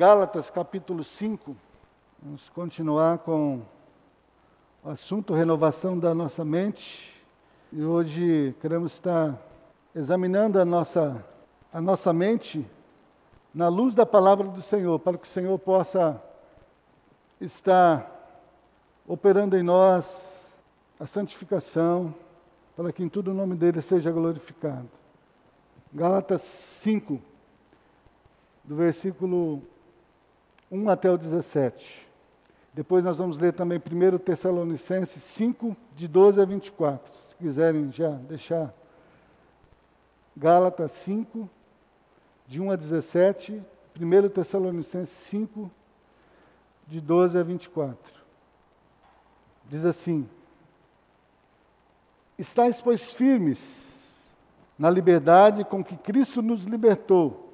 Gálatas capítulo 5. Vamos continuar com o assunto renovação da nossa mente. E hoje queremos estar examinando a nossa, a nossa mente na luz da palavra do Senhor, para que o Senhor possa estar operando em nós a santificação, para que em tudo o nome dele seja glorificado. Gálatas 5, do versículo 1 até o 17. Depois nós vamos ler também 1 Tessalonicenses 5, de 12 a 24. Se quiserem já deixar. Gálatas 5, de 1 a 17. 1 Tessalonicenses 5, de 12 a 24. Diz assim: Estais, pois, firmes na liberdade com que Cristo nos libertou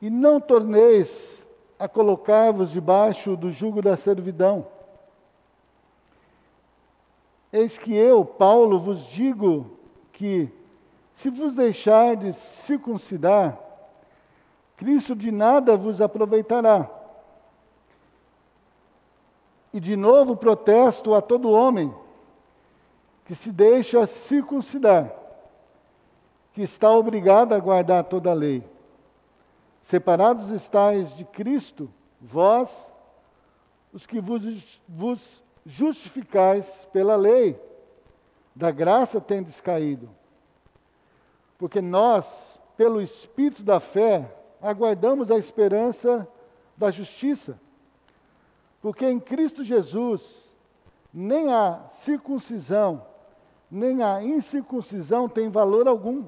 e não torneis a colocar-vos debaixo do jugo da servidão. Eis que eu, Paulo, vos digo que, se vos deixardes circuncidar, Cristo de nada vos aproveitará. E de novo protesto a todo homem que se deixa circuncidar, que está obrigado a guardar toda a lei. Separados estáis de Cristo, vós, os que vos, vos justificais pela lei, da graça tendes caído. Porque nós, pelo Espírito da fé, aguardamos a esperança da justiça. Porque em Cristo Jesus, nem a circuncisão, nem a incircuncisão tem valor algum,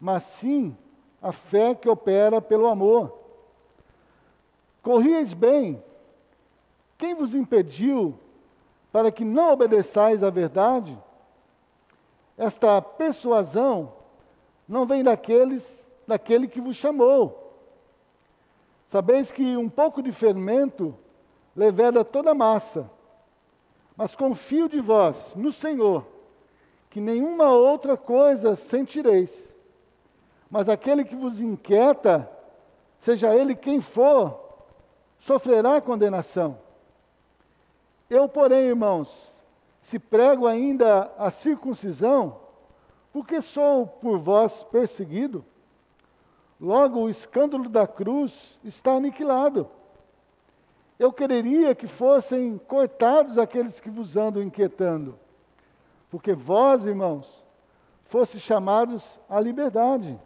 mas sim fé que opera pelo amor. Corrieis bem, quem vos impediu para que não obedeçais à verdade? Esta persuasão não vem daqueles, daquele que vos chamou. Sabeis que um pouco de fermento leveda toda a massa. Mas confio de vós no Senhor, que nenhuma outra coisa sentireis mas aquele que vos inquieta, seja ele quem for, sofrerá condenação. Eu, porém, irmãos, se prego ainda a circuncisão, porque sou por vós perseguido, logo o escândalo da cruz está aniquilado. Eu quereria que fossem cortados aqueles que vos andam inquietando, porque vós, irmãos, fosse chamados à liberdade.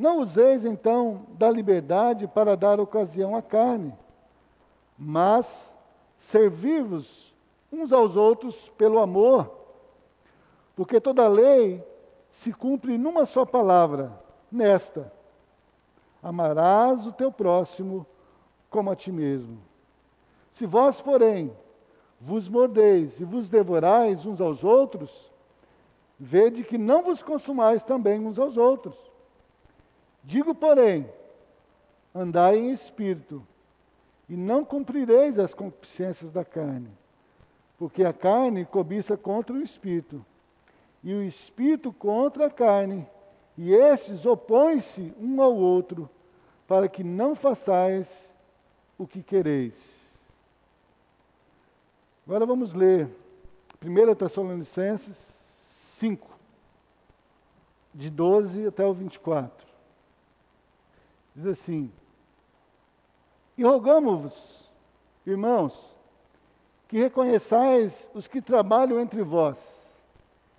Não useis então da liberdade para dar ocasião à carne, mas servi-vos uns aos outros pelo amor, porque toda lei se cumpre numa só palavra, nesta: amarás o teu próximo como a ti mesmo. Se vós, porém, vos mordeis e vos devorais uns aos outros, vede que não vos consumais também uns aos outros. Digo, porém, andai em espírito, e não cumprireis as concupiscências da carne, porque a carne cobiça contra o espírito, e o espírito contra a carne, e estes opõem-se um ao outro, para que não façais o que quereis. Agora vamos ler 1 Tessalonicenses 5, de 12 até o 24. Diz assim: E rogamos-vos, irmãos, que reconheçais os que trabalham entre vós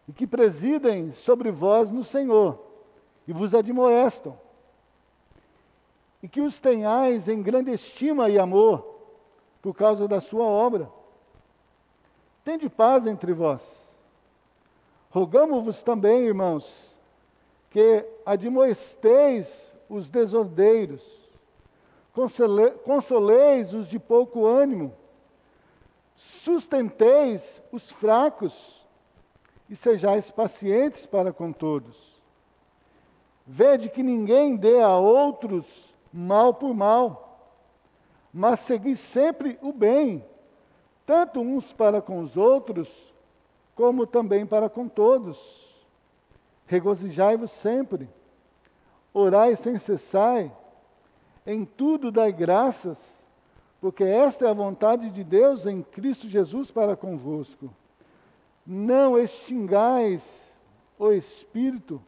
e que presidem sobre vós no Senhor e vos admoestam, e que os tenhais em grande estima e amor por causa da sua obra. Tende paz entre vós. Rogamos-vos também, irmãos, que admoesteis os desordeiros, consoleis os de pouco ânimo, sustenteis os fracos e sejais pacientes para com todos. Vede que ninguém dê a outros mal por mal, mas segui sempre o bem, tanto uns para com os outros, como também para com todos. Regozijai-vos sempre orai sem cessar, Em tudo dai graças, porque esta é a vontade de Deus em Cristo Jesus para convosco. Não extingais o Espírito,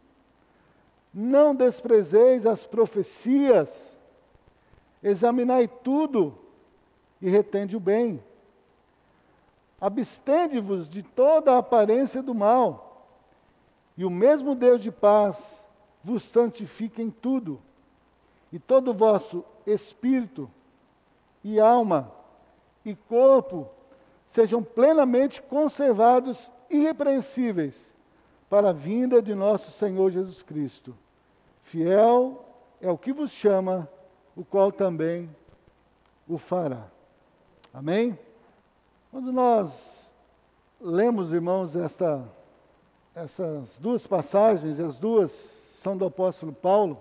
não desprezeis as profecias, examinai tudo e retende o bem. Abstende-vos de toda a aparência do mal, e o mesmo Deus de paz vos santifique em tudo, e todo o vosso espírito, e alma e corpo sejam plenamente conservados irrepreensíveis para a vinda de nosso Senhor Jesus Cristo. Fiel é o que vos chama, o qual também o fará. Amém? Quando nós lemos, irmãos, esta, essas duas passagens, as duas do apóstolo Paulo,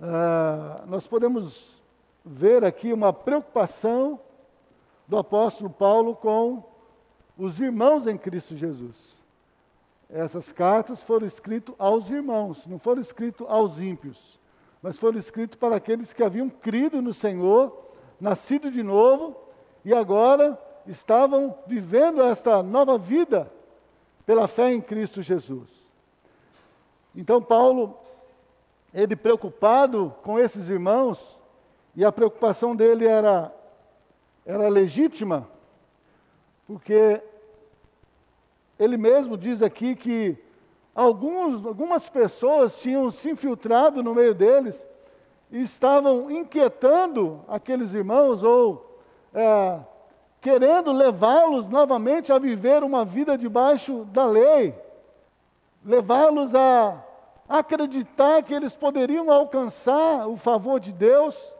uh, nós podemos ver aqui uma preocupação do apóstolo Paulo com os irmãos em Cristo Jesus. Essas cartas foram escritas aos irmãos, não foram escritas aos ímpios, mas foram escritas para aqueles que haviam crido no Senhor, nascido de novo e agora estavam vivendo esta nova vida pela fé em Cristo Jesus. Então, Paulo, ele preocupado com esses irmãos, e a preocupação dele era, era legítima, porque ele mesmo diz aqui que alguns, algumas pessoas tinham se infiltrado no meio deles e estavam inquietando aqueles irmãos ou é, querendo levá-los novamente a viver uma vida debaixo da lei, levá-los a acreditar que eles poderiam alcançar o favor de Deus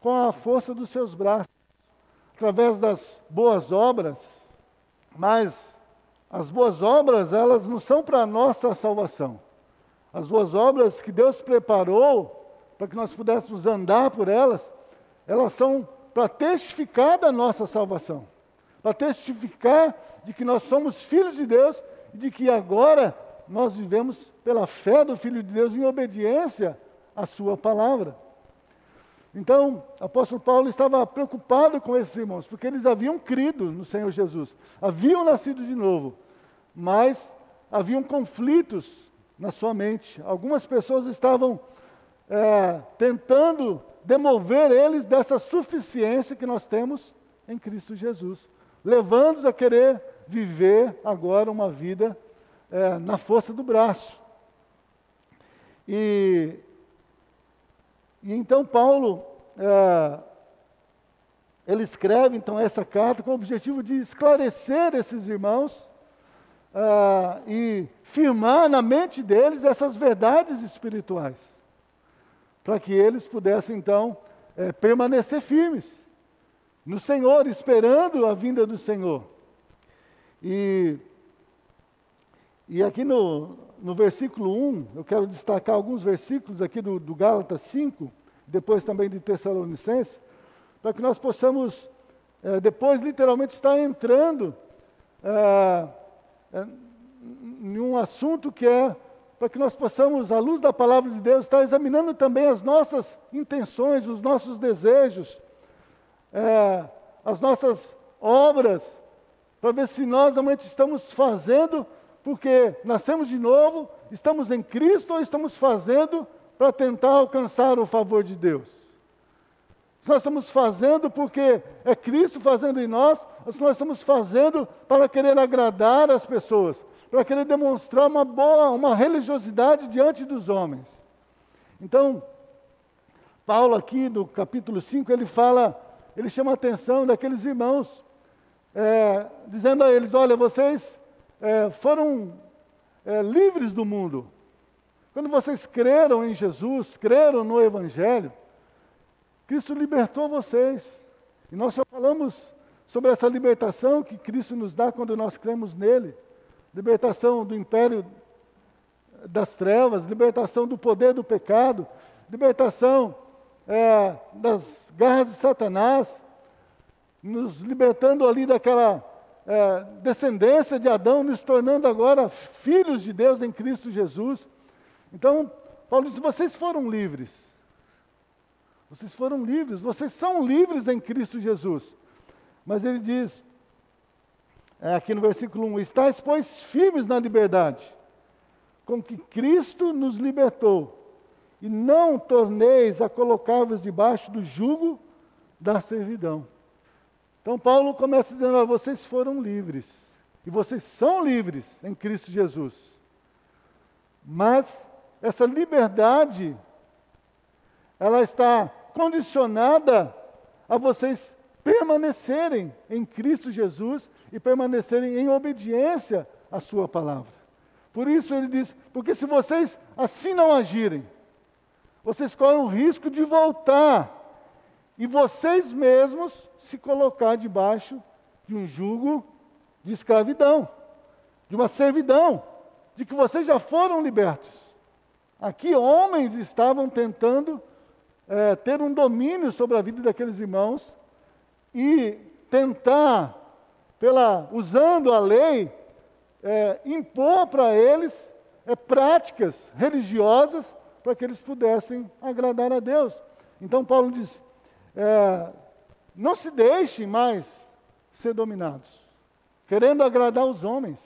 com a força dos seus braços, através das boas obras, mas as boas obras, elas não são para a nossa salvação. As boas obras que Deus preparou para que nós pudéssemos andar por elas, elas são para testificar da nossa salvação, para testificar de que nós somos filhos de Deus e de que agora nós vivemos pela fé do Filho de Deus em obediência à Sua palavra. Então, o apóstolo Paulo estava preocupado com esses irmãos, porque eles haviam crido no Senhor Jesus, haviam nascido de novo, mas haviam conflitos na sua mente. Algumas pessoas estavam é, tentando demover eles dessa suficiência que nós temos em Cristo Jesus, levando-os a querer viver agora uma vida é, na força do braço. E e então Paulo, é, ele escreve então essa carta com o objetivo de esclarecer esses irmãos é, e firmar na mente deles essas verdades espirituais, para que eles pudessem então é, permanecer firmes no Senhor, esperando a vinda do Senhor. E, e aqui no, no versículo 1, eu quero destacar alguns versículos aqui do, do Gálatas 5, depois também de Tessalonicenses, para que nós possamos, é, depois literalmente estar entrando é, é, em um assunto que é para que nós possamos, à luz da palavra de Deus, estar examinando também as nossas intenções, os nossos desejos, é, as nossas obras, para ver se nós realmente estamos fazendo porque nascemos de novo, estamos em Cristo ou estamos fazendo para tentar alcançar o favor de Deus? Se nós estamos fazendo porque é Cristo fazendo em nós, ou se nós estamos fazendo para querer agradar as pessoas, para querer demonstrar uma boa, uma religiosidade diante dos homens. Então, Paulo aqui no capítulo 5, ele fala, ele chama a atenção daqueles irmãos, é, dizendo a eles, olha, vocês é, foram é, livres do mundo. Quando vocês creram em Jesus, creram no Evangelho, Cristo libertou vocês. E nós já falamos sobre essa libertação que Cristo nos dá quando nós cremos nele libertação do império das trevas, libertação do poder do pecado, libertação é, das garras de Satanás, nos libertando ali daquela é, descendência de Adão, nos tornando agora filhos de Deus em Cristo Jesus. Então, Paulo diz: vocês foram livres. Vocês foram livres, vocês são livres em Cristo Jesus. Mas ele diz, é, aqui no versículo 1: Estais, pois, firmes na liberdade, com que Cristo nos libertou, e não torneis a colocar-vos debaixo do jugo da servidão. Então, Paulo começa dizendo: vocês foram livres, e vocês são livres em Cristo Jesus. Mas essa liberdade, ela está condicionada a vocês permanecerem em Cristo Jesus e permanecerem em obediência à Sua palavra. Por isso ele diz: porque se vocês assim não agirem, vocês correm o risco de voltar e vocês mesmos se colocar debaixo de um jugo de escravidão, de uma servidão, de que vocês já foram libertos. Aqui homens estavam tentando é, ter um domínio sobre a vida daqueles irmãos e tentar, pela, usando a lei, é, impor para eles é, práticas religiosas para que eles pudessem agradar a Deus. Então Paulo diz: é, não se deixem mais ser dominados, querendo agradar os homens,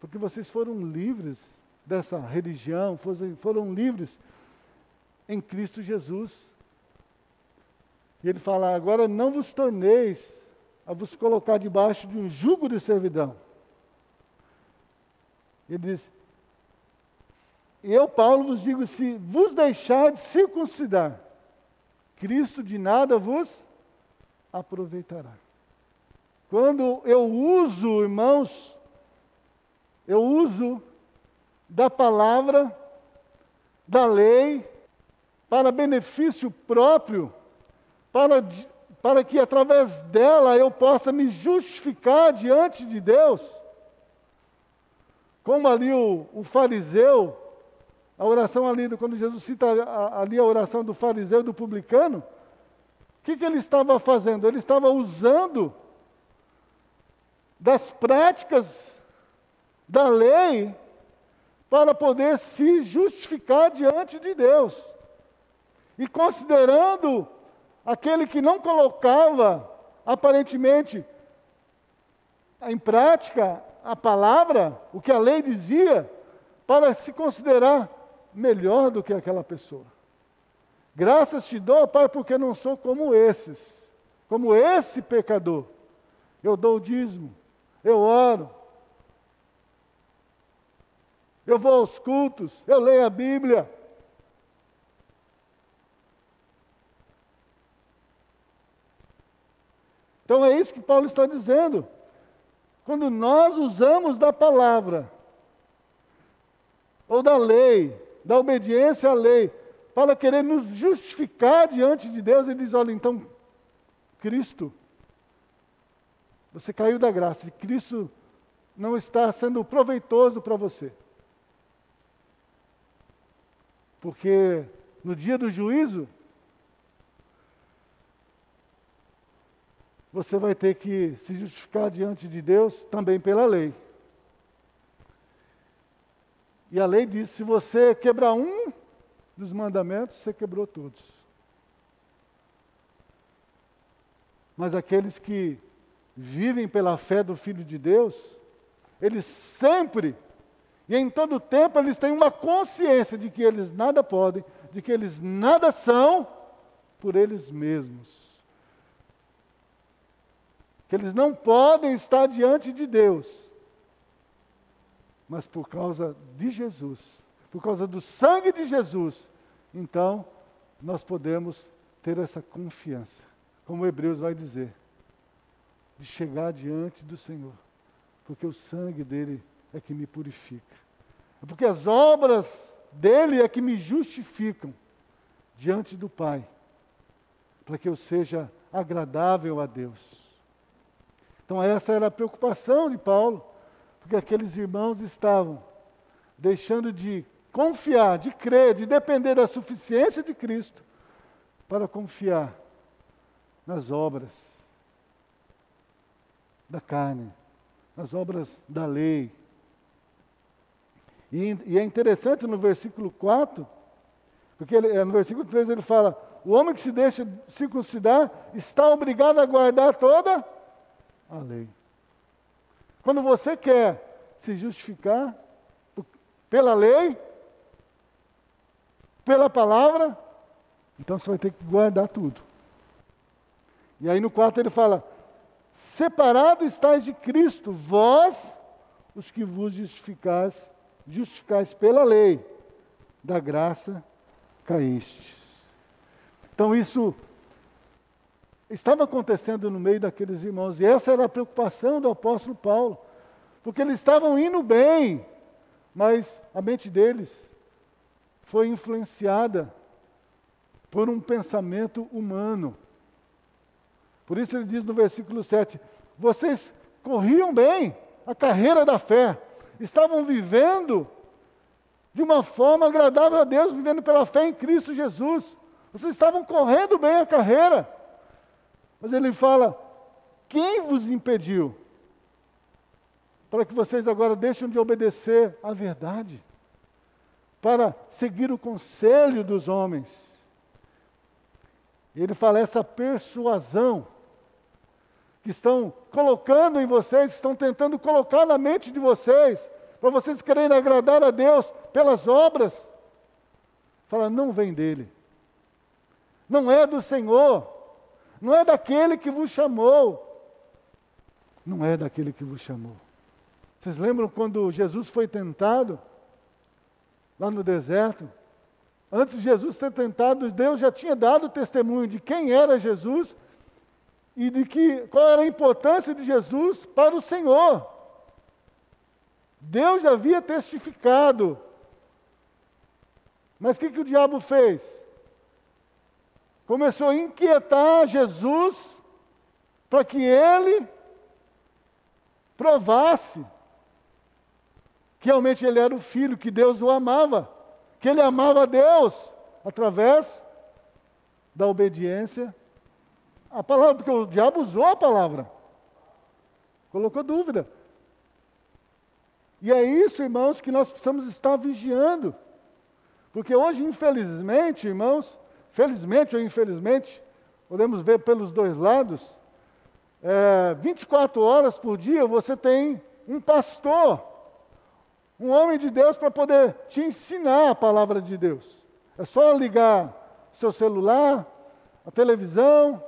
porque vocês foram livres dessa religião, foram livres em Cristo Jesus. E ele fala: agora não vos torneis a vos colocar debaixo de um jugo de servidão. Ele diz: Eu, Paulo, vos digo: se vos deixar de circuncidar, Cristo de nada vos aproveitará. Quando eu uso, irmãos, eu uso da palavra, da lei, para benefício próprio, para, para que através dela eu possa me justificar diante de Deus. Como ali o, o fariseu, a oração ali, quando Jesus cita ali a oração do fariseu do publicano, o que, que ele estava fazendo? Ele estava usando das práticas da lei para poder se justificar diante de Deus. E considerando aquele que não colocava, aparentemente, em prática a palavra, o que a lei dizia, para se considerar melhor do que aquela pessoa. Graças te dou, Pai, porque não sou como esses, como esse pecador. Eu dou o dízimo, eu oro, eu vou aos cultos, eu leio a Bíblia. Então é isso que Paulo está dizendo. Quando nós usamos da palavra, ou da lei, da obediência à lei, para querer nos justificar diante de Deus, ele diz: olha, então, Cristo, você caiu da graça, e Cristo não está sendo proveitoso para você. Porque no dia do juízo, você vai ter que se justificar diante de Deus também pela lei. E a lei diz: se você quebrar um dos mandamentos, você quebrou todos. Mas aqueles que vivem pela fé do Filho de Deus, eles sempre e em todo tempo eles têm uma consciência de que eles nada podem, de que eles nada são por eles mesmos que eles não podem estar diante de Deus, mas por causa de Jesus, por causa do sangue de Jesus, então nós podemos ter essa confiança, como Hebreus vai dizer, de chegar diante do Senhor, porque o sangue dele é que me purifica, é porque as obras dele é que me justificam diante do Pai, para que eu seja agradável a Deus. Então, essa era a preocupação de Paulo, porque aqueles irmãos estavam deixando de confiar, de crer, de depender da suficiência de Cristo, para confiar nas obras da carne, nas obras da lei. E, e é interessante no versículo 4, porque ele, no versículo 3 ele fala: o homem que se deixa circuncidar está obrigado a guardar toda a lei. Quando você quer se justificar pela lei, pela palavra, então você vai ter que guardar tudo. E aí no 4 ele fala: Separado estáis de Cristo, vós, os que vos justificais, justificais pela lei, da graça caístes. Então isso estava acontecendo no meio daqueles irmãos, e essa era a preocupação do apóstolo Paulo, porque eles estavam indo bem, mas a mente deles foi influenciada por um pensamento humano. Por isso ele diz no versículo 7: Vocês corriam bem a carreira da fé, estavam vivendo de uma forma agradável a Deus, vivendo pela fé em Cristo Jesus. Vocês estavam correndo bem a carreira. Mas ele fala: quem vos impediu? Para que vocês agora deixem de obedecer à verdade, para seguir o conselho dos homens. Ele fala essa persuasão que estão colocando em vocês, estão tentando colocar na mente de vocês, para vocês quererem agradar a Deus pelas obras. Fala, não vem dele. Não é do Senhor. Não é daquele que vos chamou. Não é daquele que vos chamou. Vocês lembram quando Jesus foi tentado? Lá no deserto. Antes de Jesus ser tentado, Deus já tinha dado testemunho de quem era Jesus e de que qual era a importância de Jesus para o Senhor. Deus já havia testificado. Mas o que, que o diabo fez? Começou a inquietar Jesus para que ele provasse que realmente ele era o filho, que Deus o amava, que ele amava a Deus através da obediência à palavra, porque o diabo usou a palavra, colocou dúvida. E é isso, irmãos, que nós precisamos estar vigiando. Porque hoje, infelizmente, irmãos, felizmente ou infelizmente, podemos ver pelos dois lados, é, 24 horas por dia você tem um pastor, um homem de Deus para poder te ensinar a palavra de Deus. É só ligar seu celular, a televisão,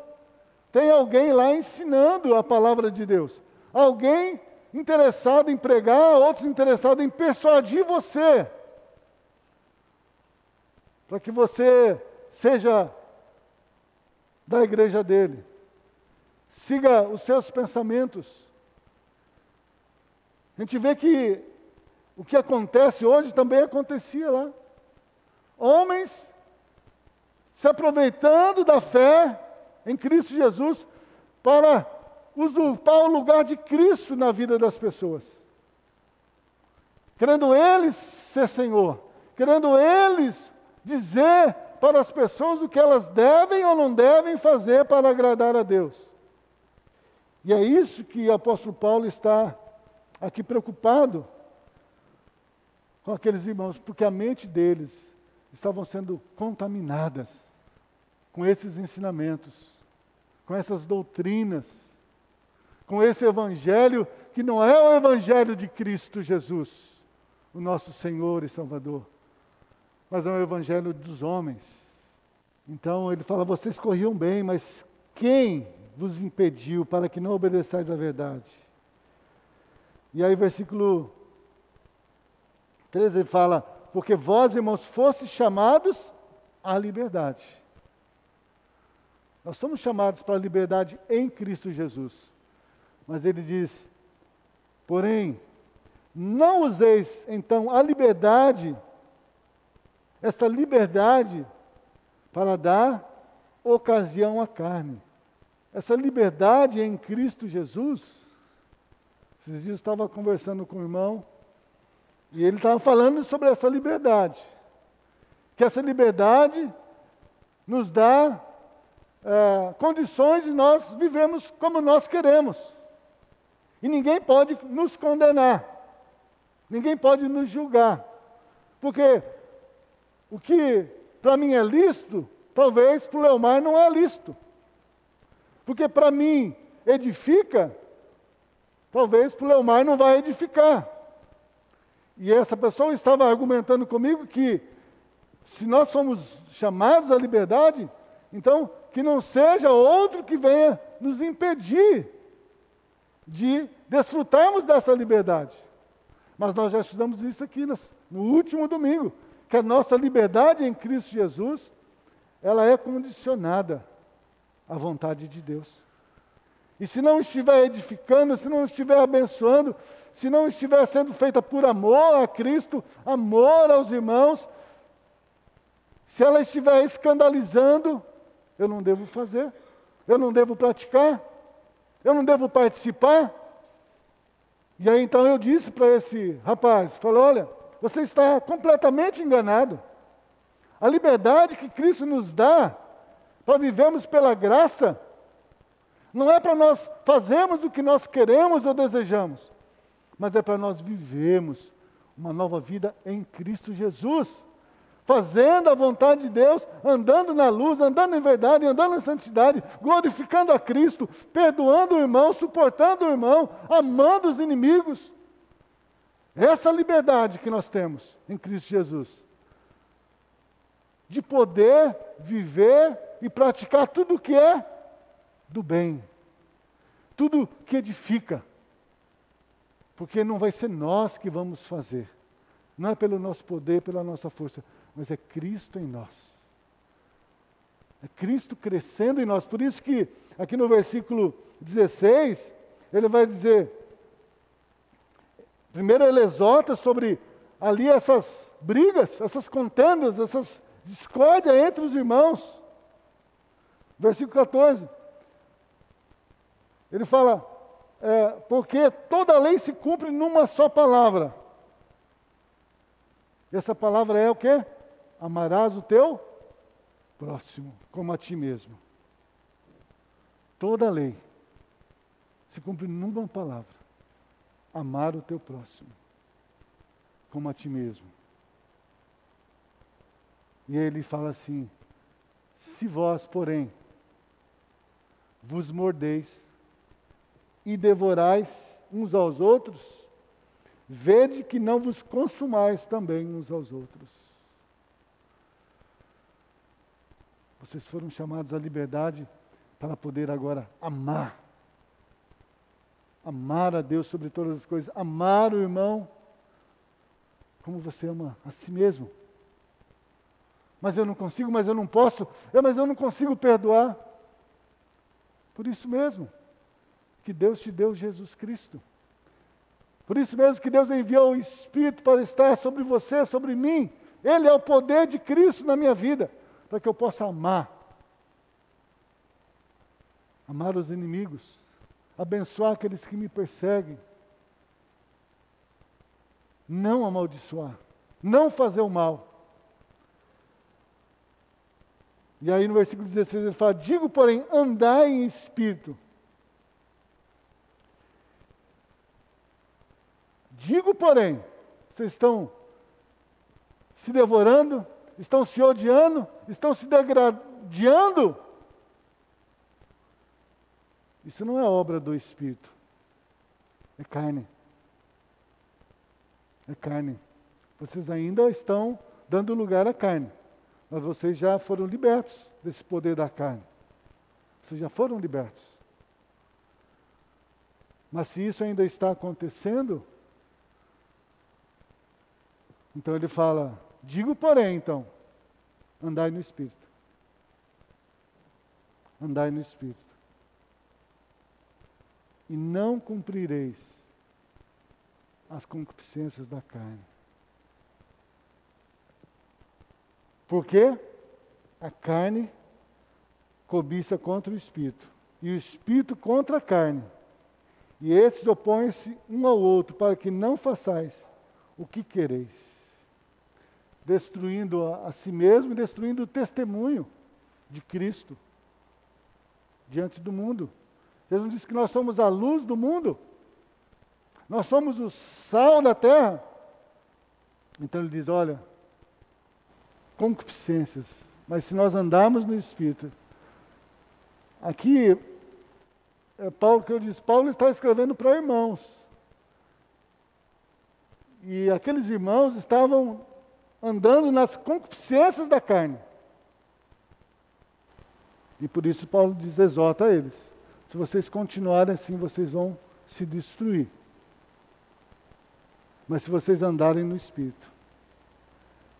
tem alguém lá ensinando a palavra de Deus. Alguém interessado em pregar, outros interessados em persuadir você. Para que você seja da igreja dele. Siga os seus pensamentos. A gente vê que o que acontece hoje também acontecia lá. Homens se aproveitando da fé em Cristo Jesus para usurpar o lugar de Cristo na vida das pessoas. Querendo eles ser Senhor, querendo eles dizer para as pessoas o que elas devem ou não devem fazer para agradar a Deus. E é isso que o apóstolo Paulo está aqui preocupado com aqueles irmãos, porque a mente deles estavam sendo contaminadas com esses ensinamentos, com essas doutrinas com esse evangelho que não é o evangelho de Cristo Jesus, o nosso Senhor e Salvador, mas é o evangelho dos homens. Então ele fala: vocês corriam bem, mas quem vos impediu para que não obedeçais à verdade? E aí, versículo 13 ele fala: Porque vós, irmãos, fostes chamados à liberdade. Nós somos chamados para a liberdade em Cristo Jesus. Mas ele diz: porém, não useis então a liberdade, esta liberdade, para dar ocasião à carne. Essa liberdade em Cristo Jesus. Esses dias eu estava conversando com o irmão e ele estava falando sobre essa liberdade. Que essa liberdade nos dá é, condições de nós vivemos como nós queremos. E ninguém pode nos condenar, ninguém pode nos julgar, porque o que para mim é lícito, talvez para o Leomar não é lícito. Porque para mim edifica, talvez para o Leomar não vai edificar. E essa pessoa estava argumentando comigo que se nós fomos chamados à liberdade, então que não seja outro que venha nos impedir de desfrutarmos dessa liberdade. Mas nós já estudamos isso aqui no último domingo, que a nossa liberdade em Cristo Jesus, ela é condicionada à vontade de Deus. E se não estiver edificando, se não estiver abençoando, se não estiver sendo feita por amor a Cristo, amor aos irmãos, se ela estiver escandalizando, eu não devo fazer, eu não devo praticar, eu não devo participar. E aí então eu disse para esse rapaz, falou, olha, você está completamente enganado. A liberdade que Cristo nos dá para vivermos pela graça não é para nós fazermos o que nós queremos ou desejamos, mas é para nós vivermos uma nova vida em Cristo Jesus fazendo a vontade de Deus, andando na luz, andando em verdade, andando em santidade, glorificando a Cristo, perdoando o irmão, suportando o irmão, amando os inimigos. Essa liberdade que nós temos em Cristo Jesus. De poder viver e praticar tudo o que é do bem, tudo que edifica. Porque não vai ser nós que vamos fazer, não é pelo nosso poder, pela nossa força, mas é Cristo em nós. É Cristo crescendo em nós. Por isso que aqui no versículo 16, ele vai dizer, primeiro ele exorta sobre ali essas brigas, essas contendas, essas discórdias entre os irmãos. Versículo 14. Ele fala, é, porque toda lei se cumpre numa só palavra. E essa palavra é o quê? Amarás o teu próximo como a ti mesmo. Toda lei se cumpre numa palavra: amar o teu próximo como a ti mesmo. E ele fala assim: se vós, porém, vos mordeis e devorais uns aos outros, vede que não vos consumais também uns aos outros. Vocês foram chamados à liberdade para poder agora amar. Amar a Deus sobre todas as coisas, amar o irmão como você ama a si mesmo. Mas eu não consigo, mas eu não posso, mas eu não consigo perdoar. Por isso mesmo que Deus te deu Jesus Cristo. Por isso mesmo que Deus enviou o Espírito para estar sobre você, sobre mim. Ele é o poder de Cristo na minha vida para que eu possa amar. Amar os inimigos, abençoar aqueles que me perseguem. Não amaldiçoar, não fazer o mal. E aí no versículo 16 ele fala: Digo, porém, andai em espírito. Digo, porém, vocês estão se devorando, estão se odiando, estão se degradando. Isso não é obra do Espírito, é carne. É carne. Vocês ainda estão dando lugar à carne, mas vocês já foram libertos desse poder da carne. Vocês já foram libertos. Mas se isso ainda está acontecendo, então ele fala: Digo, porém, então, andai no Espírito. Andai no Espírito. E não cumprireis as concupiscências da carne. Porque a carne cobiça contra o Espírito, e o Espírito contra a carne. E esses opõem-se um ao outro, para que não façais o que quereis destruindo a, a si mesmo e destruindo o testemunho de Cristo diante do mundo. Jesus disse que nós somos a luz do mundo, nós somos o sal da terra. Então ele diz: olha, concupiscências Mas se nós andarmos no Espírito, aqui, é Paulo que eu disse, Paulo está escrevendo para irmãos. E aqueles irmãos estavam andando nas concupiscências da carne. E por isso Paulo diz, exorta eles. Se vocês continuarem assim, vocês vão se destruir. Mas se vocês andarem no Espírito,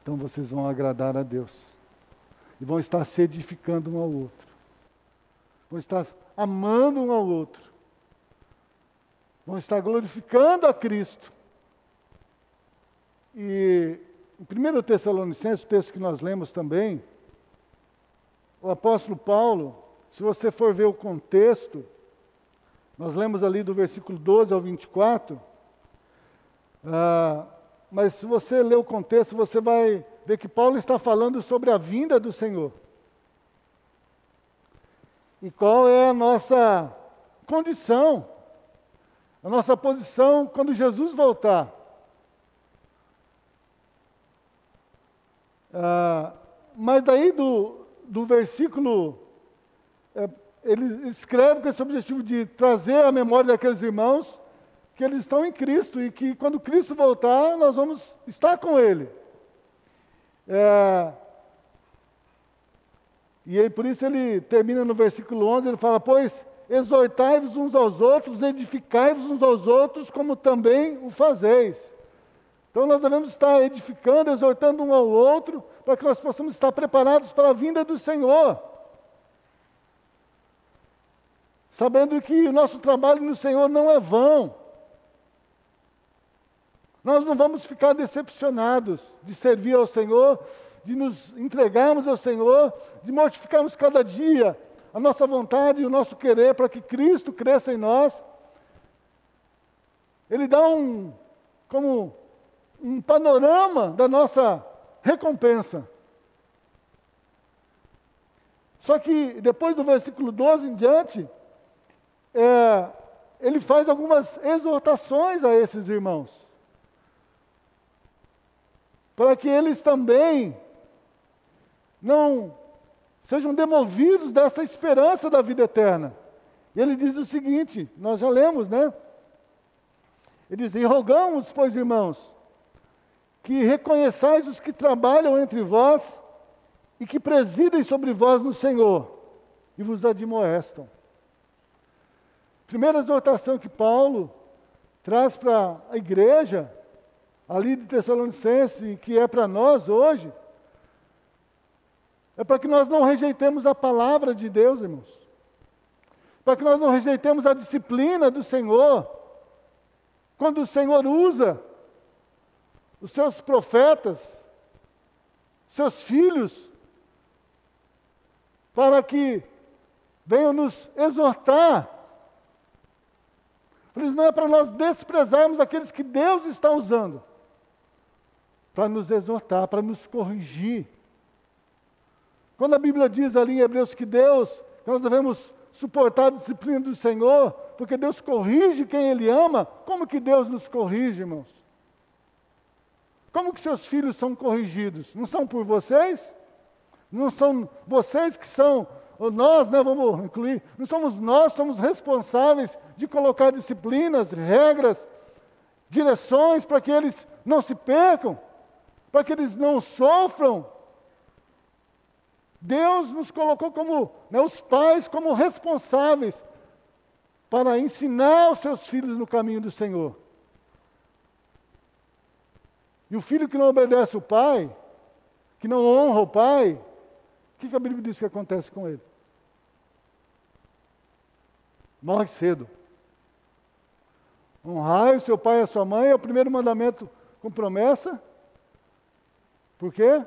então vocês vão agradar a Deus. E vão estar se edificando um ao outro. Vão estar amando um ao outro. Vão estar glorificando a Cristo. E em 1 Tessalonicenses, o texto que nós lemos também, o apóstolo Paulo, se você for ver o contexto, nós lemos ali do versículo 12 ao 24, ah, mas se você ler o contexto, você vai ver que Paulo está falando sobre a vinda do Senhor. E qual é a nossa condição, a nossa posição quando Jesus voltar. Ah, mas daí do, do versículo, é, ele escreve com esse objetivo de trazer a memória daqueles irmãos que eles estão em Cristo e que quando Cristo voltar, nós vamos estar com Ele. É, e aí, por isso ele termina no versículo 11, ele fala, pois exortai-vos uns aos outros, edificai-vos uns aos outros, como também o fazeis. Então nós devemos estar edificando, exortando um ao outro, para que nós possamos estar preparados para a vinda do Senhor. Sabendo que o nosso trabalho no Senhor não é vão. Nós não vamos ficar decepcionados de servir ao Senhor, de nos entregarmos ao Senhor, de mortificarmos cada dia a nossa vontade e o nosso querer para que Cristo cresça em nós. Ele dá um, como um panorama da nossa recompensa. Só que depois do versículo 12 em diante, é, ele faz algumas exortações a esses irmãos. Para que eles também não sejam demovidos dessa esperança da vida eterna. E ele diz o seguinte: nós já lemos, né? Ele diz: E rogamos, pois, irmãos, que reconheçais os que trabalham entre vós e que presidem sobre vós no Senhor e vos admoestam. Primeira exortação que Paulo traz para a igreja, ali de Tessalonicense, que é para nós hoje, é para que nós não rejeitemos a palavra de Deus, irmãos. Para que nós não rejeitemos a disciplina do Senhor. Quando o Senhor usa os seus profetas, seus filhos, para que venham nos exortar. Isso não é para nós desprezarmos aqueles que Deus está usando, para nos exortar, para nos corrigir. Quando a Bíblia diz ali em Hebreus que Deus, que nós devemos suportar a disciplina do Senhor, porque Deus corrige quem Ele ama, como que Deus nos corrige, irmãos? Como que seus filhos são corrigidos? Não são por vocês? Não são vocês que são, nós, né, vamos incluir, não somos nós, somos responsáveis de colocar disciplinas, regras, direções para que eles não se percam, para que eles não sofram. Deus nos colocou como, né, os pais, como responsáveis para ensinar os seus filhos no caminho do Senhor. E o filho que não obedece o pai, que não honra o pai, o que, que a Bíblia diz que acontece com ele? Morre cedo. Honrai o seu pai e a sua mãe é o primeiro mandamento com promessa. Por quê?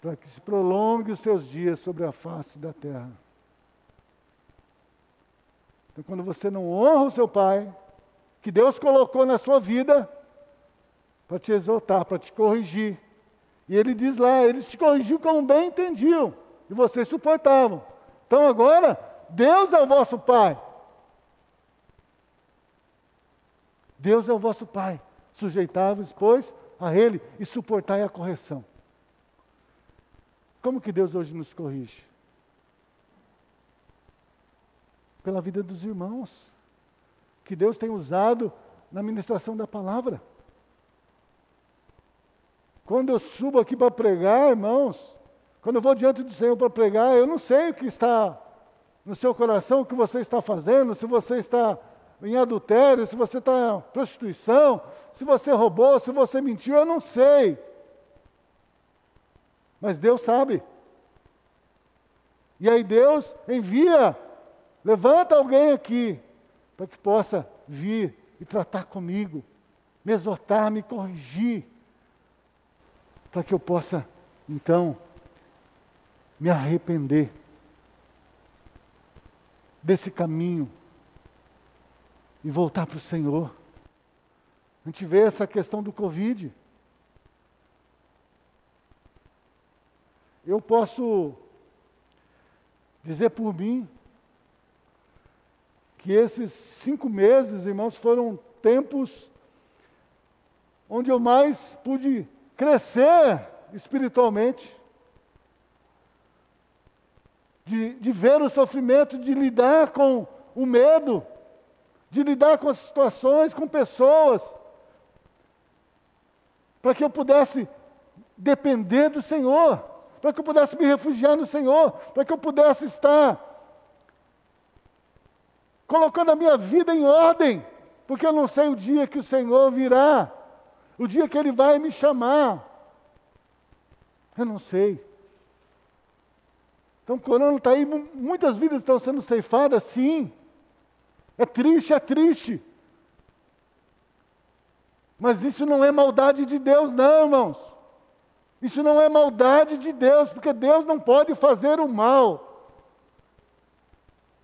Para que se prolongue os seus dias sobre a face da terra. Então, quando você não honra o seu pai, que Deus colocou na sua vida, para te exortar, para te corrigir. E ele diz lá, eles te corrigiam como bem entendiam, e vocês suportavam. Então agora, Deus é o vosso Pai. Deus é o vosso Pai. Sujeitáveis, pois, a Ele e suportai a correção. Como que Deus hoje nos corrige? Pela vida dos irmãos, que Deus tem usado na ministração da palavra. Quando eu subo aqui para pregar, irmãos, quando eu vou diante do Senhor para pregar, eu não sei o que está no seu coração, o que você está fazendo, se você está em adultério, se você está em prostituição, se você roubou, se você mentiu, eu não sei. Mas Deus sabe. E aí Deus envia, levanta alguém aqui, para que possa vir e tratar comigo, me exortar, me corrigir, para que eu possa, então, me arrepender desse caminho e voltar para o Senhor. A gente vê essa questão do Covid. Eu posso dizer por mim que esses cinco meses, irmãos, foram tempos onde eu mais pude crescer espiritualmente, de, de ver o sofrimento, de lidar com o medo, de lidar com as situações, com pessoas, para que eu pudesse depender do Senhor, para que eu pudesse me refugiar no Senhor, para que eu pudesse estar colocando a minha vida em ordem, porque eu não sei o dia que o Senhor virá, o dia que Ele vai me chamar. Eu não sei. Então, corona está aí, muitas vidas estão sendo ceifadas, sim. É triste, é triste. Mas isso não é maldade de Deus, não, irmãos. Isso não é maldade de Deus, porque Deus não pode fazer o mal.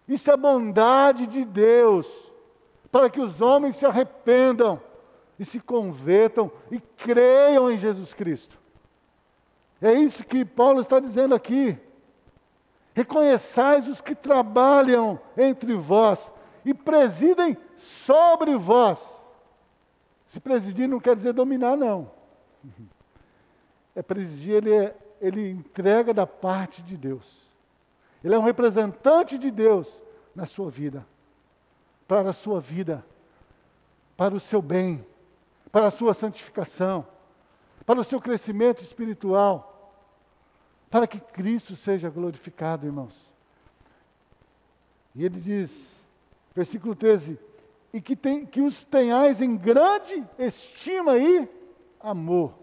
Isso é bondade de Deus, para que os homens se arrependam e se convertam e creiam em Jesus Cristo. É isso que Paulo está dizendo aqui. Reconheçais os que trabalham entre vós e presidem sobre vós. Se presidir não quer dizer dominar, não. É presidir, ele, é, ele entrega da parte de Deus. Ele é um representante de Deus na sua vida, para a sua vida, para o seu bem, para a sua santificação, para o seu crescimento espiritual, para que Cristo seja glorificado, irmãos. E ele diz: Versículo 13: E que, tem, que os tenhais em grande estima e amor,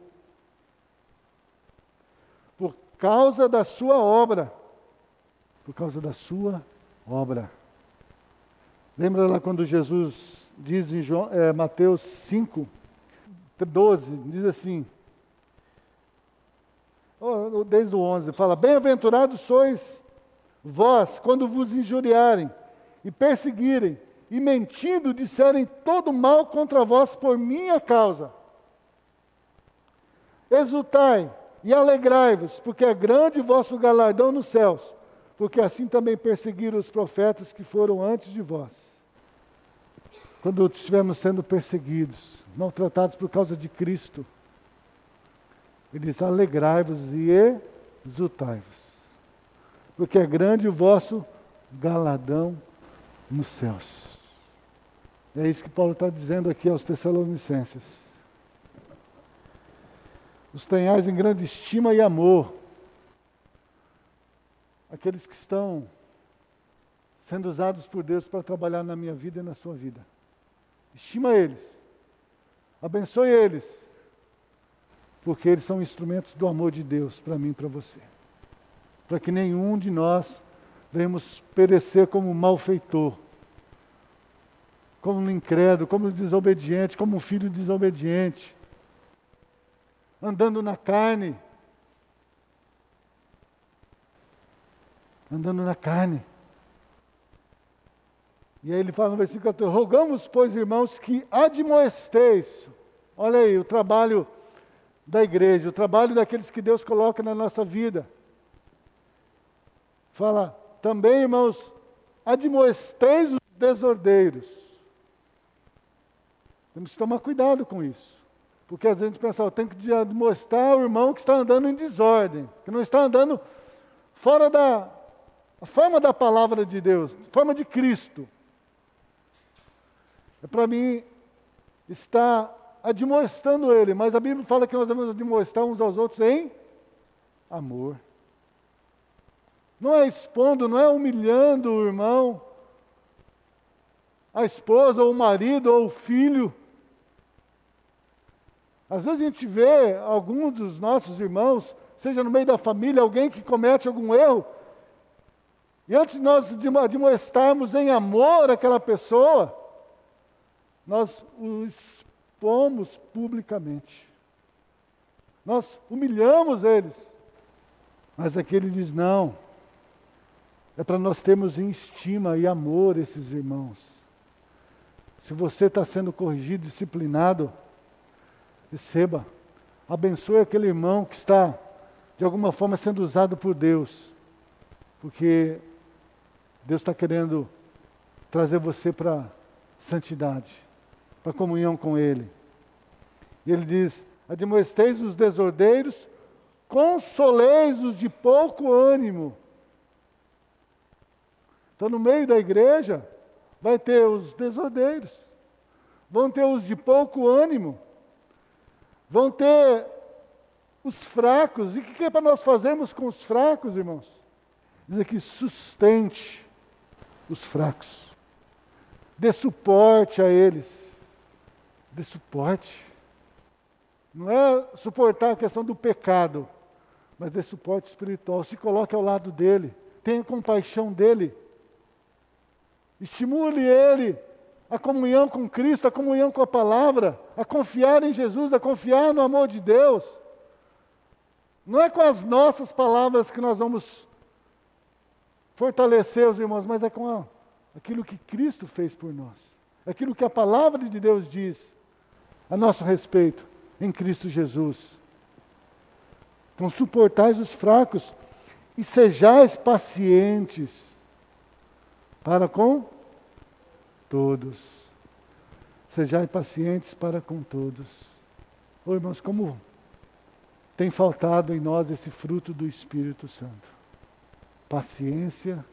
por causa da sua obra, por causa da sua obra. Lembra lá quando Jesus diz em João, é, Mateus 5, 12, diz assim, desde o 11, fala: Bem-aventurados sois vós quando vos injuriarem e perseguirem, e mentindo disserem todo mal contra vós por minha causa. Exultai e alegrai-vos, porque é grande vosso galardão nos céus, porque assim também perseguiram os profetas que foram antes de vós. Quando estivemos sendo perseguidos, maltratados por causa de Cristo, ele diz: alegrai-vos e exultai-vos, porque é grande o vosso galardão nos céus. É isso que Paulo está dizendo aqui aos Tessalonicenses. Os tenhais em grande estima e amor. Aqueles que estão sendo usados por Deus para trabalhar na minha vida e na sua vida. Estima eles. Abençoe eles. Porque eles são instrumentos do amor de Deus para mim e para você. Para que nenhum de nós venhamos perecer como malfeitor, como um incrédulo, como um desobediente, como um filho desobediente, andando na carne. Andando na carne. E aí ele fala no versículo 14: Rogamos, pois, irmãos, que admoesteis. Olha aí, o trabalho da igreja, o trabalho daqueles que Deus coloca na nossa vida. Fala, também, irmãos, admoesteis os desordeiros. Temos que tomar cuidado com isso. Porque às vezes pensa, eu tenho que mostrar ao irmão que está andando em desordem, que não está andando fora da forma da palavra de Deus, forma de Cristo. É para mim estar admoestando ele, mas a Bíblia fala que nós devemos admoestar uns aos outros em amor. Não é expondo, não é humilhando o irmão, a esposa, ou o marido, ou o filho. Às vezes a gente vê alguns dos nossos irmãos, seja no meio da família, alguém que comete algum erro, e antes de nós admoestarmos em amor aquela pessoa, nós o expomos publicamente. Nós humilhamos eles. Mas aqui ele diz: não, é para nós termos em estima e amor esses irmãos. Se você está sendo corrigido, disciplinado, receba. Abençoe aquele irmão que está, de alguma forma, sendo usado por Deus. Porque Deus está querendo trazer você para santidade, para comunhão com Ele. E Ele diz: Admoesteis os desordeiros, consoleis os de pouco ânimo. Então, no meio da igreja, vai ter os desordeiros, vão ter os de pouco ânimo, vão ter os fracos. E o que é para nós fazermos com os fracos, irmãos? Diz aqui: sustente os fracos, dê suporte a eles, dê suporte. Não é suportar a questão do pecado, mas dê suporte espiritual. Se coloque ao lado dele, tenha compaixão dele. Estimule ele a comunhão com Cristo, a comunhão com a palavra, a confiar em Jesus, a confiar no amor de Deus. Não é com as nossas palavras que nós vamos fortalecer os irmãos, mas é com a, aquilo que Cristo fez por nós. Aquilo que a palavra de Deus diz a nosso respeito em Cristo Jesus. Então, suportais os fracos e sejais pacientes para com todos. Sejais pacientes para com todos. Ô irmãos, como tem faltado em nós esse fruto do Espírito Santo? Paciência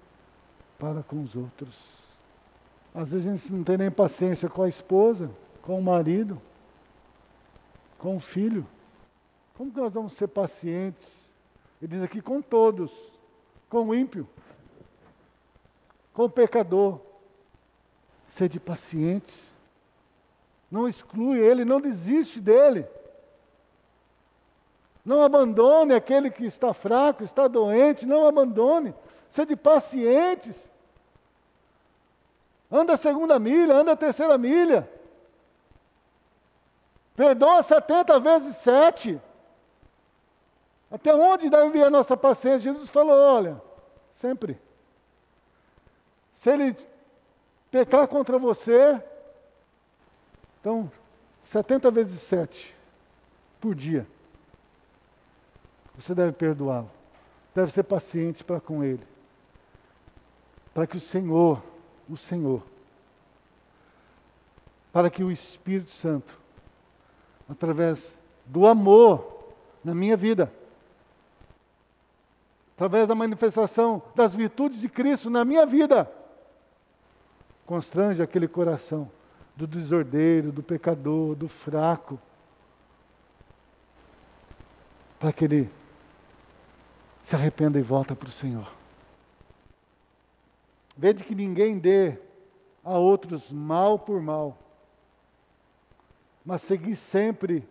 para com os outros. Às vezes a gente não tem nem paciência com a esposa, com o marido, com o filho. Como que nós vamos ser pacientes? Ele diz aqui com todos, com o ímpio, com o pecador. Sede pacientes. Não exclui ele, não desiste dele. Não abandone aquele que está fraco, está doente, não abandone. Sede pacientes. Anda a segunda milha, anda a terceira milha. Perdoa 70 vezes 7. Até onde deve vir a nossa paciência? Jesus falou: olha, sempre. Se ele pecar contra você, então, 70 vezes 7 por dia. Você deve perdoá-lo. Deve ser paciente para com ele. Para que o Senhor, o Senhor, para que o Espírito Santo, através do amor na minha vida, através da manifestação das virtudes de Cristo na minha vida, constrange aquele coração do desordeiro, do pecador, do fraco, para que ele se arrependa e volta para o Senhor. Vede que ninguém dê a outros mal por mal, mas seguir sempre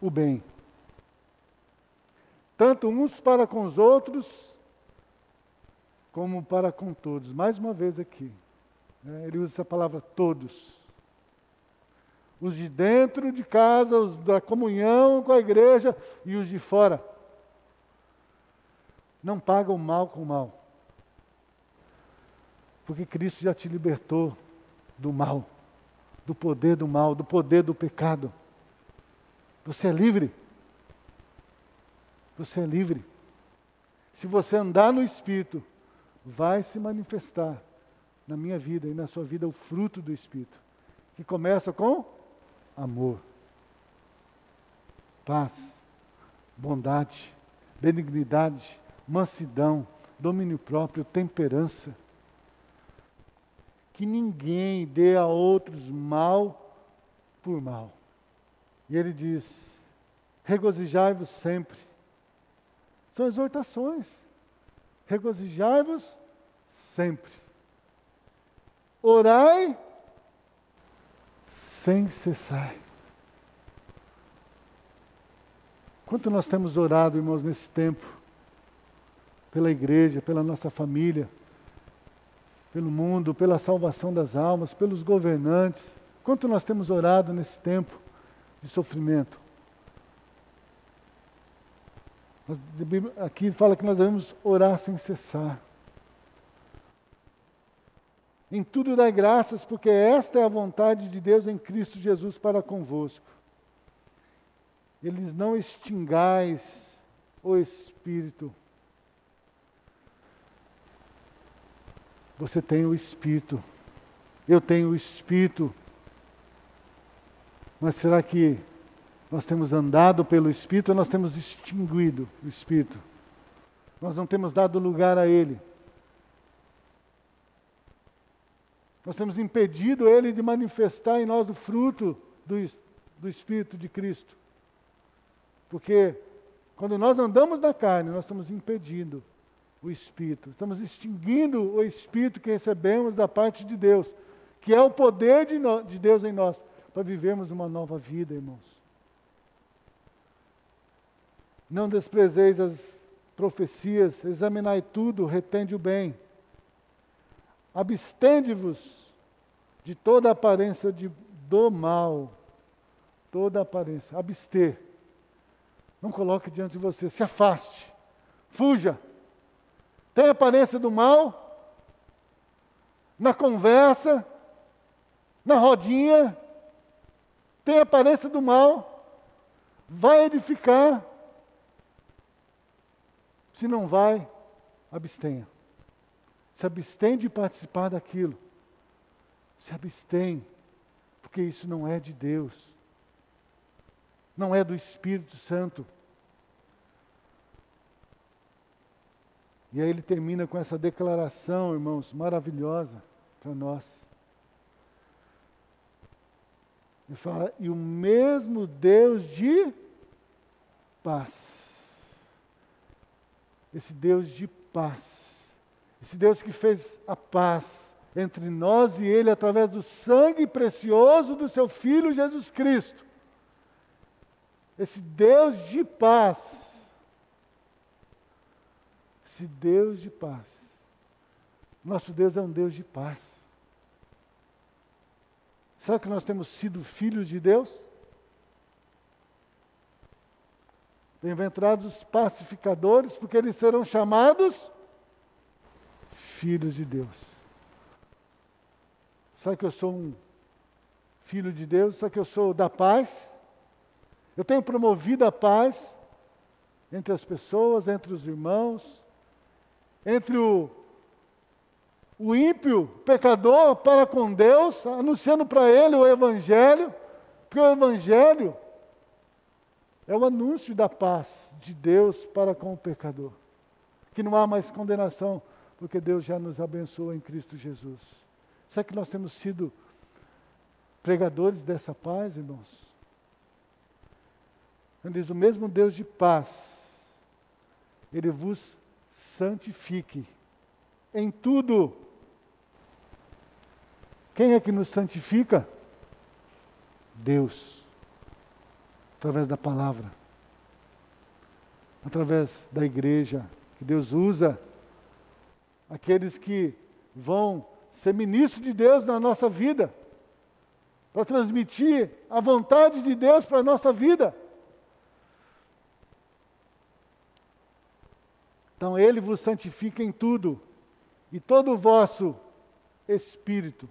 o bem. Tanto uns para com os outros, como para com todos. Mais uma vez aqui. Né? Ele usa essa palavra todos. Os de dentro de casa, os da comunhão com a igreja e os de fora. Não pagam mal com mal. Porque Cristo já te libertou do mal, do poder do mal, do poder do pecado. Você é livre. Você é livre. Se você andar no Espírito, vai se manifestar na minha vida e na sua vida o fruto do Espírito, que começa com amor. paz, bondade, benignidade, mansidão, domínio próprio, temperança. Que ninguém dê a outros mal por mal. E ele diz: regozijai-vos sempre. São exortações. Regozijai-vos sempre. Orai sem cessar. Quanto nós temos orado, irmãos, nesse tempo, pela igreja, pela nossa família, pelo mundo, pela salvação das almas, pelos governantes. Quanto nós temos orado nesse tempo de sofrimento. Aqui fala que nós devemos orar sem cessar. Em tudo dai graças, porque esta é a vontade de Deus em Cristo Jesus para convosco. Eles não extingais o Espírito. Você tem o Espírito. Eu tenho o Espírito. Mas será que nós temos andado pelo Espírito ou nós temos extinguido o Espírito? Nós não temos dado lugar a Ele. Nós temos impedido Ele de manifestar em nós o fruto do, do Espírito de Cristo. Porque quando nós andamos na carne, nós estamos impedindo o Espírito, estamos extinguindo o Espírito que recebemos da parte de Deus, que é o poder de, no, de Deus em nós, para vivermos uma nova vida, irmãos. Não desprezeis as profecias, examinai tudo, retende o bem. Abstende-vos de toda aparência de, do mal. Toda aparência. Abster. Não coloque diante de você. Se afaste. Fuja. Tem aparência do mal. Na conversa. Na rodinha. Tem aparência do mal. Vai edificar. Se não vai, abstenha se abstém de participar daquilo. Se abstém, porque isso não é de Deus, não é do Espírito Santo. E aí ele termina com essa declaração, irmãos, maravilhosa para nós. Ele fala, e o mesmo Deus de paz. Esse Deus de paz esse Deus que fez a paz entre nós e Ele através do sangue precioso do Seu Filho Jesus Cristo. Esse Deus de paz. Esse Deus de paz. Nosso Deus é um Deus de paz. Será que nós temos sido filhos de Deus? Bem-aventurados os pacificadores, porque eles serão chamados filhos de Deus. Sabe que eu sou um filho de Deus? Sabe que eu sou da paz? Eu tenho promovido a paz entre as pessoas, entre os irmãos, entre o, o ímpio, pecador, para com Deus, anunciando para ele o Evangelho, porque o Evangelho é o anúncio da paz de Deus para com o pecador, que não há mais condenação porque Deus já nos abençoou em Cristo Jesus. Será que nós temos sido pregadores dessa paz, irmãos? Ele diz: o mesmo Deus de paz, Ele vos santifique em tudo. Quem é que nos santifica? Deus, através da palavra, através da igreja, que Deus usa aqueles que vão ser ministros de Deus na nossa vida, para transmitir a vontade de Deus para a nossa vida. Então Ele vos santifica em tudo, e todo o vosso espírito,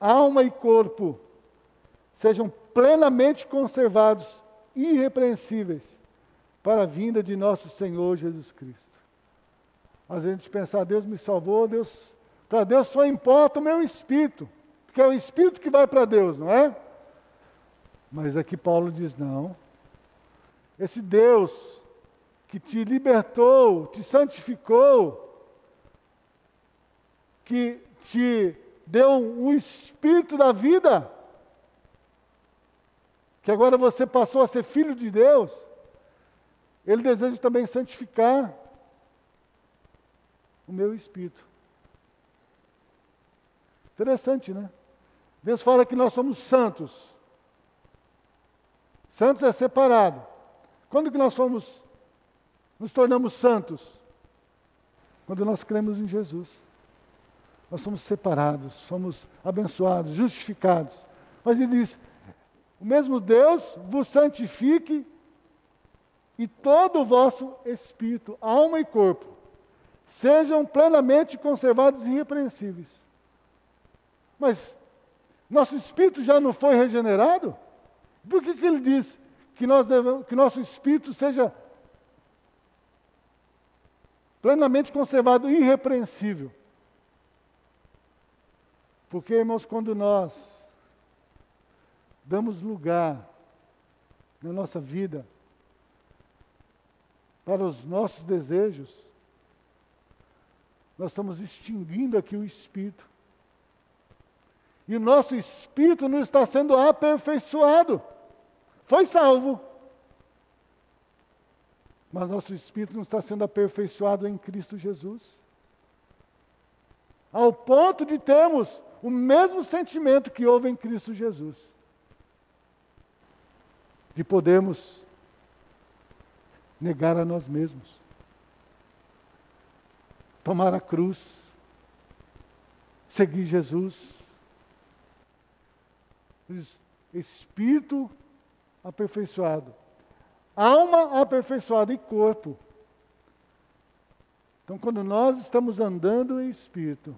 alma e corpo sejam plenamente conservados, irrepreensíveis, para a vinda de nosso Senhor Jesus Cristo. Às vezes a gente pensa, ah, Deus me salvou, Deus, para Deus só importa o meu espírito, porque é o espírito que vai para Deus, não é? Mas aqui Paulo diz: não. Esse Deus que te libertou, te santificou, que te deu o espírito da vida, que agora você passou a ser filho de Deus, ele deseja também santificar o meu espírito. Interessante, né? Deus fala que nós somos santos. Santos é separado. Quando que nós fomos nos tornamos santos? Quando nós cremos em Jesus. Nós somos separados, somos abençoados, justificados. Mas ele diz: o mesmo Deus vos santifique e todo o vosso espírito, alma e corpo sejam plenamente conservados e irrepreensíveis. Mas nosso espírito já não foi regenerado? Por que, que ele diz que, nós devemos, que nosso espírito seja plenamente conservado, irrepreensível. Porque, irmãos, quando nós damos lugar na nossa vida para os nossos desejos, nós estamos extinguindo aqui o espírito. E o nosso espírito não está sendo aperfeiçoado. Foi salvo mas nosso espírito não está sendo aperfeiçoado em Cristo Jesus. Ao ponto de termos o mesmo sentimento que houve em Cristo Jesus. De podermos negar a nós mesmos. Tomar a cruz. Seguir Jesus. Espírito aperfeiçoado alma aperfeiçoada e corpo. Então, quando nós estamos andando em espírito,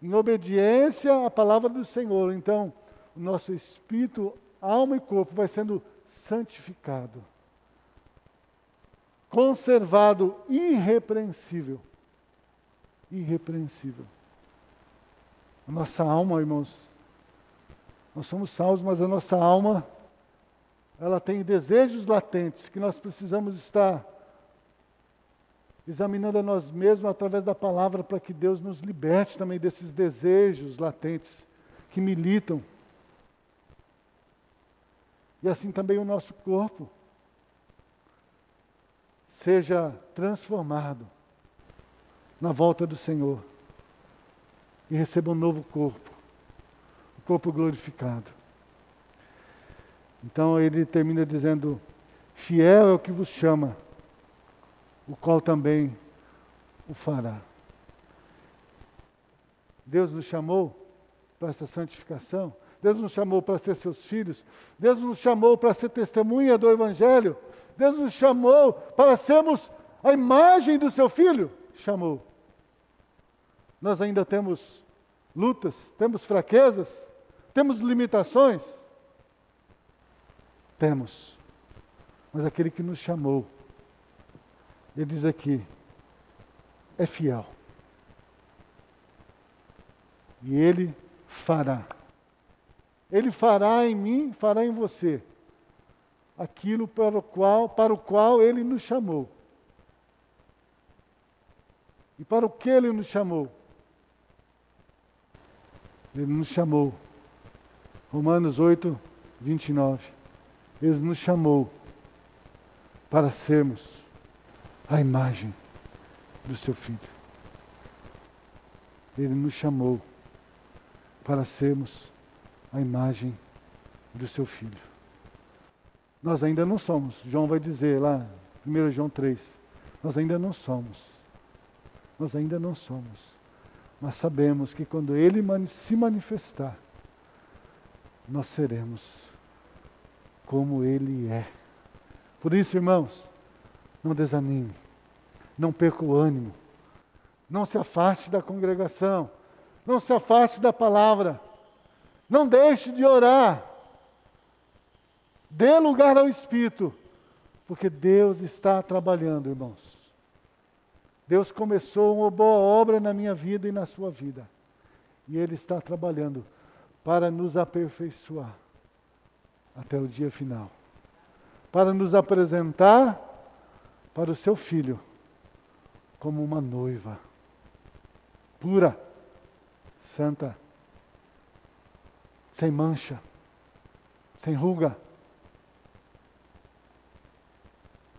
em obediência à palavra do Senhor, então, o nosso espírito, alma e corpo vai sendo santificado, conservado irrepreensível. Irrepreensível. A nossa alma, irmãos, nós somos salvos, mas a nossa alma ela tem desejos latentes que nós precisamos estar examinando a nós mesmos através da palavra para que Deus nos liberte também desses desejos latentes que militam. E assim também o nosso corpo seja transformado na volta do Senhor e receba um novo corpo, o um corpo glorificado. Então ele termina dizendo: Fiel é o que vos chama, o qual também o fará. Deus nos chamou para essa santificação. Deus nos chamou para ser seus filhos. Deus nos chamou para ser testemunha do Evangelho. Deus nos chamou para sermos a imagem do seu filho. Chamou. Nós ainda temos lutas, temos fraquezas, temos limitações. Temos. Mas aquele que nos chamou, ele diz aqui, é fiel. E ele fará. Ele fará em mim, fará em você aquilo para o qual, para o qual ele nos chamou. E para o que ele nos chamou? Ele nos chamou. Romanos 8, 29. Ele nos chamou para sermos a imagem do seu filho. Ele nos chamou para sermos a imagem do seu filho. Nós ainda não somos. João vai dizer lá, 1 João 3, nós ainda não somos. Nós ainda não somos. Mas sabemos que quando ele se manifestar, nós seremos como Ele é. Por isso, irmãos, não desanime, não perca o ânimo, não se afaste da congregação, não se afaste da palavra, não deixe de orar, dê lugar ao Espírito, porque Deus está trabalhando, irmãos. Deus começou uma boa obra na minha vida e na sua vida, e Ele está trabalhando para nos aperfeiçoar até o dia final, para nos apresentar para o seu filho como uma noiva pura, santa, sem mancha, sem ruga.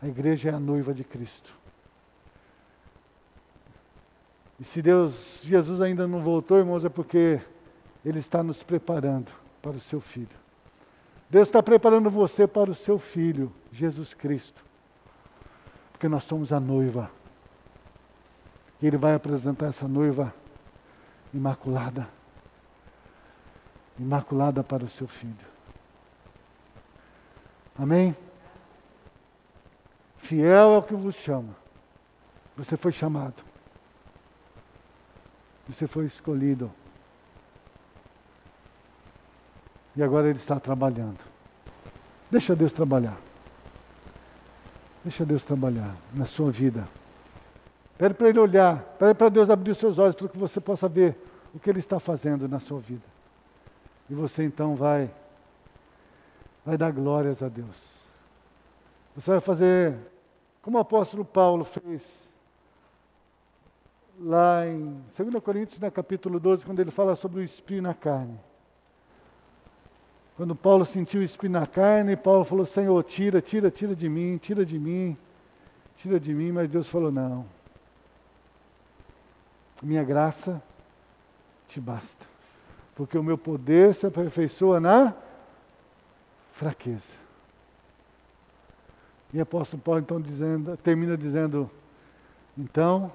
A igreja é a noiva de Cristo. E se Deus, Jesus ainda não voltou, irmãos, é porque Ele está nos preparando para o seu filho. Deus está preparando você para o seu filho, Jesus Cristo. Porque nós somos a noiva. E Ele vai apresentar essa noiva imaculada imaculada para o seu filho. Amém? Fiel é o que vos chama. Você foi chamado. Você foi escolhido. E agora Ele está trabalhando. Deixa Deus trabalhar. Deixa Deus trabalhar na sua vida. Pede para Ele olhar. Pede para Deus abrir os seus olhos para que você possa ver o que Ele está fazendo na sua vida. E você então vai vai dar glórias a Deus. Você vai fazer como o apóstolo Paulo fez lá em 2 Coríntios, né, capítulo 12, quando ele fala sobre o espinho na carne. Quando Paulo sentiu espinho na carne, Paulo falou: Senhor, tira, tira, tira de mim, tira de mim, tira de mim. Mas Deus falou: Não. Minha graça te basta porque o meu poder se aperfeiçoa na fraqueza. E o apóstolo Paulo então dizendo, termina dizendo, então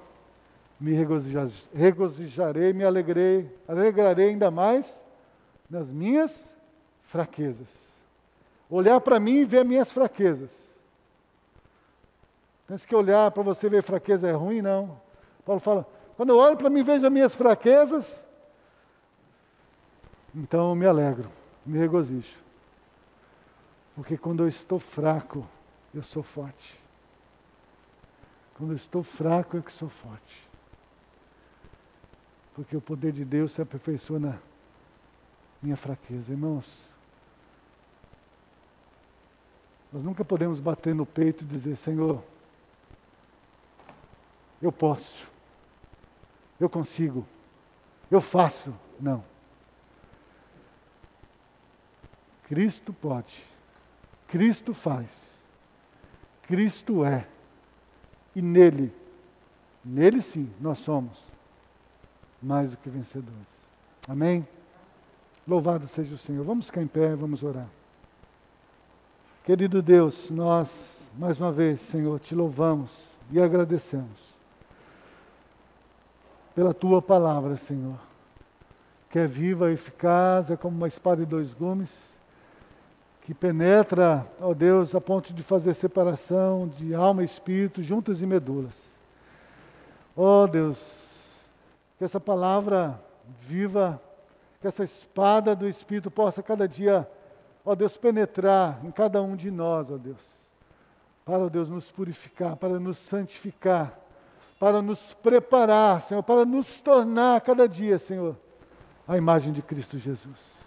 me regozijarei, me alegrei, alegrarei ainda mais nas minhas fraquezas. Olhar para mim e ver minhas fraquezas. Pensa que olhar para você ver fraqueza é ruim, não. Paulo fala, quando eu olho para mim e vejo as minhas fraquezas, então eu me alegro, me regozijo. Porque quando eu estou fraco, eu sou forte. Quando eu estou fraco é que sou forte. Porque o poder de Deus se aperfeiçoa na minha fraqueza. Irmãos, nós nunca podemos bater no peito e dizer, Senhor, eu posso, eu consigo, eu faço. Não. Cristo pode, Cristo faz, Cristo é, e nele, nele sim, nós somos mais do que vencedores. Amém? Louvado seja o Senhor. Vamos ficar em pé, vamos orar. Querido Deus, nós, mais uma vez, Senhor, te louvamos e agradecemos pela tua palavra, Senhor, que é viva, eficaz, é como uma espada de dois gumes que penetra, ó Deus, a ponto de fazer separação de alma e espírito, juntas e medulas. Ó Deus, que essa palavra viva, que essa espada do Espírito possa cada dia, ó Deus, penetrar em cada um de nós, ó Deus, para, ó Deus, nos purificar, para nos santificar, para nos preparar, Senhor, para nos tornar cada dia, Senhor, a imagem de Cristo Jesus.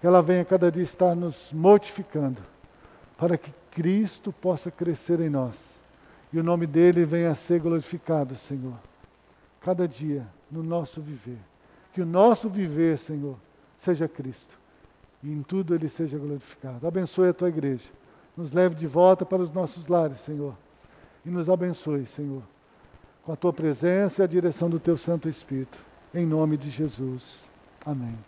Que ela venha cada dia estar nos mortificando, para que Cristo possa crescer em nós. E o nome dele venha a ser glorificado, Senhor, cada dia no nosso viver. Que o nosso viver, Senhor, seja Cristo e em tudo ele seja glorificado. Abençoe a tua igreja, nos leve de volta para os nossos lares, Senhor, e nos abençoe, Senhor, com a tua presença e a direção do teu Santo Espírito. Em nome de Jesus. Amém.